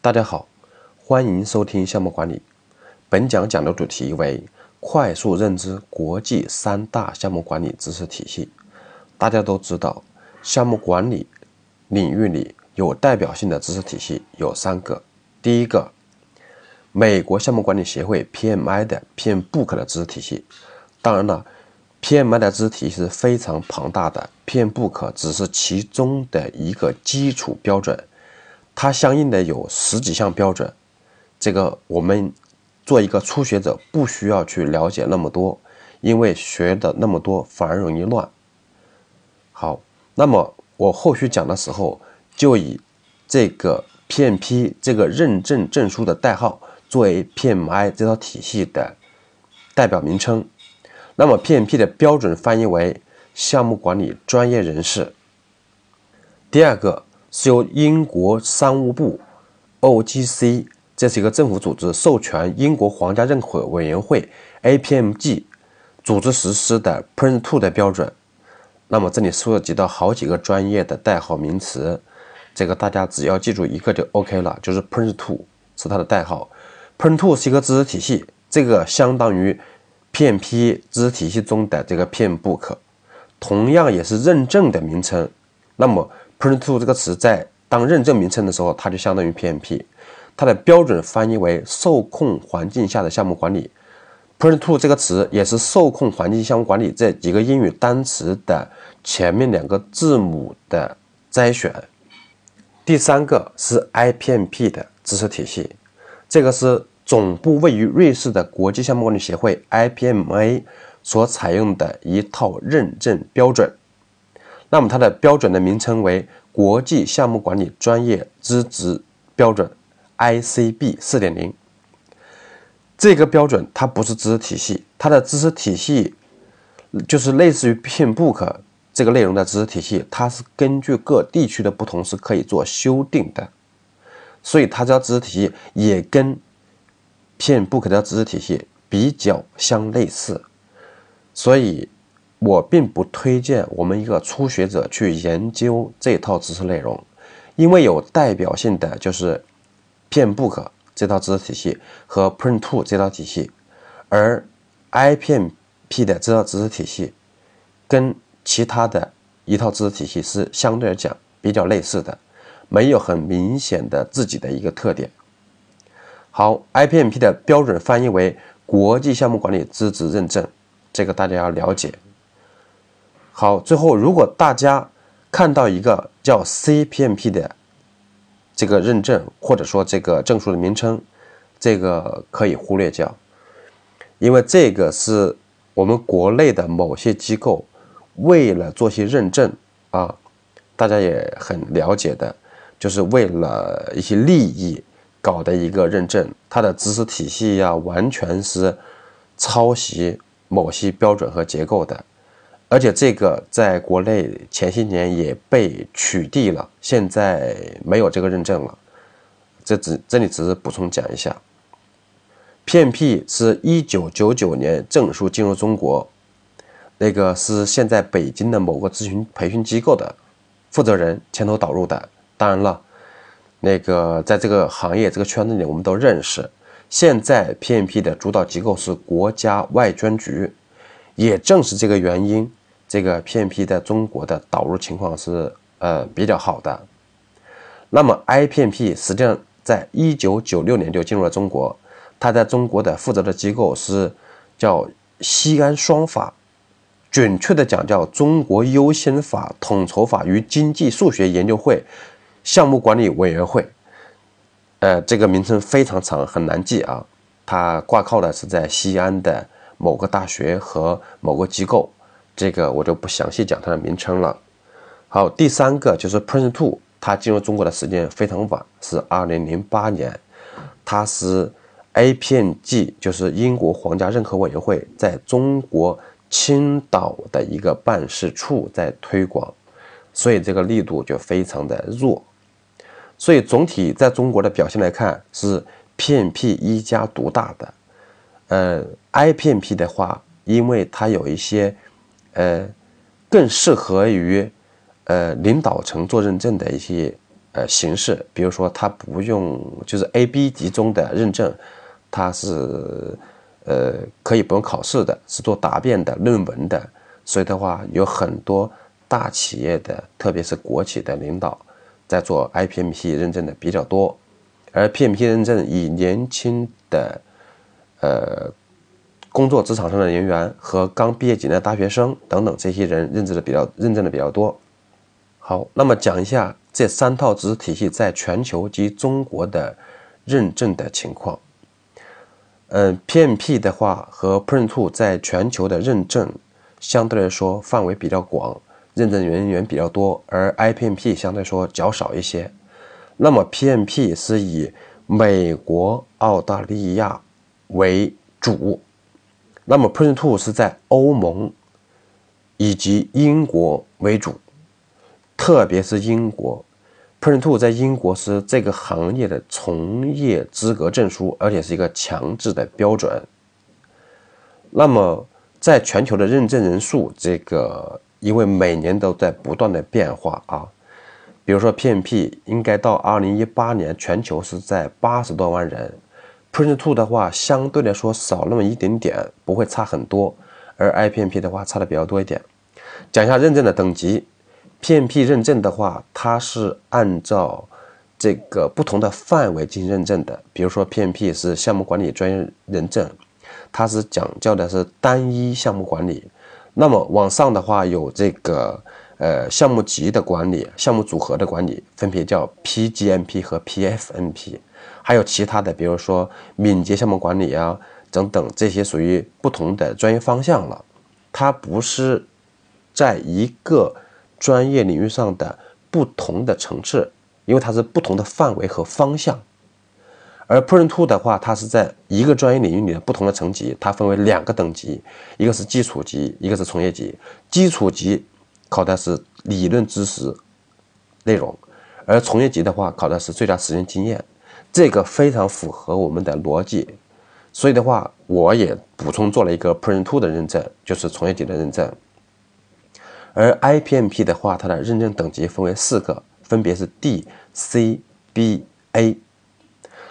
大家好，欢迎收听项目管理。本讲讲的主题为快速认知国际三大项目管理知识体系。大家都知道，项目管理领域里有代表性的知识体系有三个。第一个，美国项目管理协会 PMI 的 PM Book 的知识体系。当然了，PMI 的知识体系是非常庞大的，PM Book 只是其中的一个基础标准。它相应的有十几项标准，这个我们做一个初学者不需要去了解那么多，因为学的那么多反而容易乱。好，那么我后续讲的时候就以这个 PMP 这个认证证书的代号作为 PMI 这套体系的代表名称。那么 PMP 的标准翻译为项目管理专业人士。第二个。是由英国商务部 （OGC） 这是一个政府组织授权英国皇家认可委员会 （APMG） 组织实施的 PRINCE2 的标准。那么这里涉及到好几个专业的代号名词，这个大家只要记住一个就 OK 了，就是 PRINCE2 是它的代号。PRINCE2 是一个知识体系，这个相当于 PMP 知识体系中的这个 PM Book，同样也是认证的名称。那么 PRINCE2 这个词在当认证名称的时候，它就相当于 PMP，它的标准翻译为受控环境下的项目管理。PRINCE2 这个词也是受控环境项目管理这几个英语单词的前面两个字母的摘选。第三个是 IPMP 的知识体系，这个是总部位于瑞士的国际项目管理协会 IPMA 所采用的一套认证标准。那么它的标准的名称为国际项目管理专业资质标准 （ICB 四点零）。这个标准它不是知识体系，它的知识体系就是类似于 PM Book 这个内容的知识体系，它是根据各地区的不同是可以做修订的，所以它这知识体系也跟 PM Book 的知识体系比较相类似，所以。我并不推荐我们一个初学者去研究这套知识内容，因为有代表性的就是，PMBOK 这套知识体系和 Print2 这套体系，而 IPMP 的这套知识体系跟其他的一套知识体系是相对来讲比较类似的，没有很明显的自己的一个特点。好，IPMP 的标准翻译为国际项目管理资质认证，这个大家要了解。好，最后如果大家看到一个叫 CPMP 的这个认证，或者说这个证书的名称，这个可以忽略掉，因为这个是我们国内的某些机构为了做些认证啊，大家也很了解的，就是为了一些利益搞的一个认证，它的知识体系呀，完全是抄袭某些标准和结构的。而且这个在国内前些年也被取缔了，现在没有这个认证了。这只这里只是补充讲一下。PMP 是一九九九年证书进入中国，那个是现在北京的某个咨询培训机构的负责人牵头导入的。当然了，那个在这个行业这个圈子里，我们都认识。现在 PMP 的主导机构是国家外专局，也正是这个原因。这个 PMP 在中国的导入情况是呃比较好的。那么 IPMP 实际上在一九九六年就进入了中国，它在中国的负责的机构是叫西安双法，准确的讲叫中国优先法统筹法与经济数学研究会项目管理委员会。呃，这个名称非常长，很难记啊。它挂靠的是在西安的某个大学和某个机构。这个我就不详细讲它的名称了。好，第三个就是 Prince Two，它进入中国的时间非常晚，是二零零八年。它是 APMG，就是英国皇家认可委员会在中国青岛的一个办事处在推广，所以这个力度就非常的弱。所以总体在中国的表现来看，是 PMP 一家独大的。呃，IPMP 的话，因为它有一些。呃，更适合于呃领导层做认证的一些呃形式，比如说它不用就是 A、B 级中的认证，它是呃可以不用考试的，是做答辩的论文的，所以的话有很多大企业的，特别是国企的领导在做 IPMP 认证的比较多，而 PMP 认证以年轻的呃。工作职场上的人员和刚毕业几年的大学生等等这些人认证的比较认证的比较多。好，那么讲一下这三套知识体系在全球及中国的认证的情况。嗯，PMP 的话和 Printo 在全球的认证相对来说范围比较广，认证人员比较多，而 IPMP 相对来说较少一些。那么 PMP 是以美国、澳大利亚为主。那么 p r i n t Two 是在欧盟以及英国为主，特别是英国 p r i n t Two 在英国是这个行业的从业资格证书，而且是一个强制的标准。那么在全球的认证人数，这个因为每年都在不断的变化啊，比如说 PMP 应该到二零一八年全球是在八十多万人。Print2 的话，相对来说少那么一点点，不会差很多。而 IPMP 的话，差的比较多一点。讲一下认证的等级，PMP 认证的话，它是按照这个不同的范围进行认证的。比如说 PMP 是项目管理专业认证，它是讲究的是单一项目管理。那么往上的话，有这个呃项目级的管理、项目组合的管理，分别叫 PGMP 和 PFMP。还有其他的，比如说敏捷项目管理啊等等，这些属于不同的专业方向了。它不是在一个专业领域上的不同的层次，因为它是不同的范围和方向。而 p r i n Two 的话，它是在一个专业领域里的不同的层级，它分为两个等级，一个是基础级，一个是从业级。基础级考的是理论知识内容，而从业级的话考的是最佳实践经验。这个非常符合我们的逻辑，所以的话，我也补充做了一个 Print Two 的认证，就是从业级的认证。而 IPMP 的话，它的认证等级分为四个，分别是 D、C、B、A。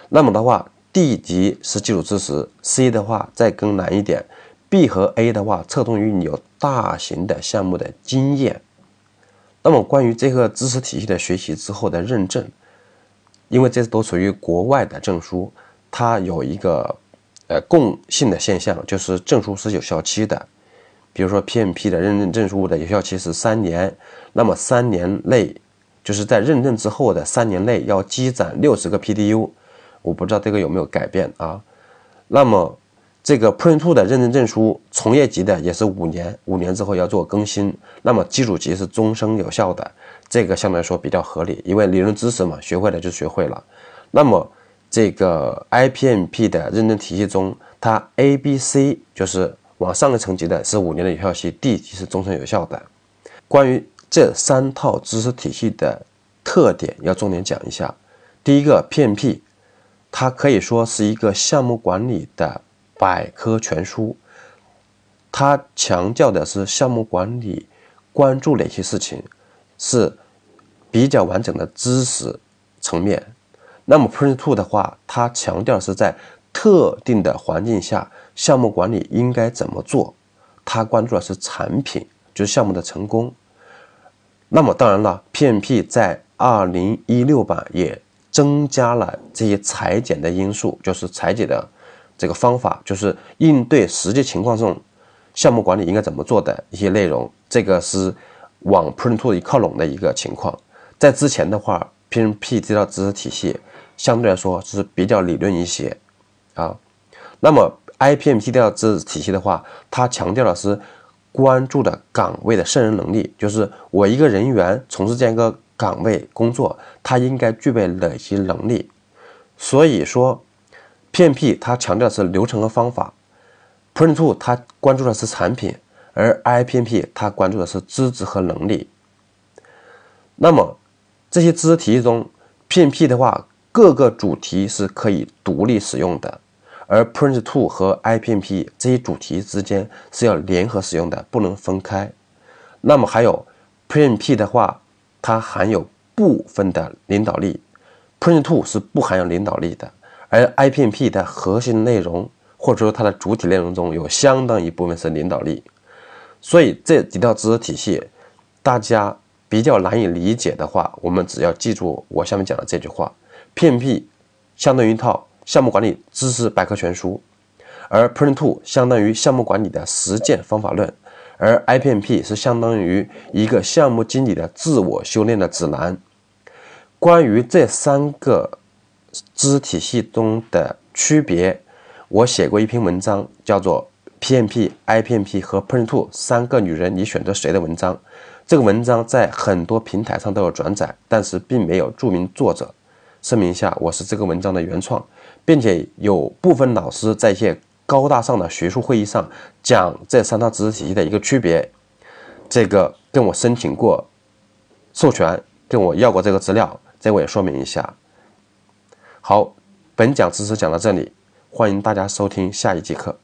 那么的话，D 级是基础知识，C 的话再更难一点，B 和 A 的话侧重于你有大型的项目的经验。那么关于这个知识体系的学习之后的认证。因为这都属于国外的证书，它有一个呃共性的现象，就是证书是有效期的。比如说 PMP 的认证证书的有效期是三年，那么三年内就是在认证之后的三年内要积攒六十个 PDU，我不知道这个有没有改变啊？那么这个 Print Two 的认证证书，从业级的也是五年，五年之后要做更新，那么基础级是终生有效的。这个相对来说比较合理，因为理论知识嘛，学会了就学会了。那么这个 IPMP 的认证体系中，它 A、B、C 就是往上个层级的是五年的有效期，D 级是终身有效的。关于这三套知识体系的特点，要重点讲一下。第一个 PMP，它可以说是一个项目管理的百科全书，它强调的是项目管理关注哪些事情。是比较完整的知识层面。那么 Print Two 的话，它强调是在特定的环境下，项目管理应该怎么做。它关注的是产品，就是项目的成功。那么当然了，PMP 在二零一六版也增加了这些裁剪的因素，就是裁剪的这个方法，就是应对实际情况中项目管理应该怎么做的一些内容。这个是。往 Print Two 靠拢的一个情况，在之前的话，PMP 这套知识体系相对来说是比较理论一些啊。那么 IPMP 这套知识体系的话，它强调的是关注的岗位的胜任能力，就是我一个人员从事这样一个岗位工作，他应该具备哪些能力。所以说，PMP 它强调是流程和方法，Print Two 它关注的是产品。而 IPMP 它关注的是资质和能力。那么这些知识体系中，PMP 的话，各个主题是可以独立使用的，而 Print Two 和 IPMP 这些主题之间是要联合使用的，不能分开。那么还有 PMP 的话，它含有部分的领导力，Print2 是不含有领导力的，而 IPMP 的核心内容或者说它的主体内容中有相当一部分是领导力，所以这几套知识体系，大家比较难以理解的话，我们只要记住我下面讲的这句话：PMP 相当于一套项目管理知识百科全书，而 Print2 相当于项目管理的实践方法论。而 IPMP 是相当于一个项目经理的自我修炼的指南。关于这三个知识体系中的区别，我写过一篇文章，叫做《PMP、IPMP 和 Print2 三个女人，你选择谁》的文章。这个文章在很多平台上都有转载，但是并没有注明作者。声明一下，我是这个文章的原创，并且有部分老师在一些。高大上的学术会议上讲这三套知识体系的一个区别，这个跟我申请过授权，跟我要过这个资料，这我也说明一下。好，本讲知识讲到这里，欢迎大家收听下一节课。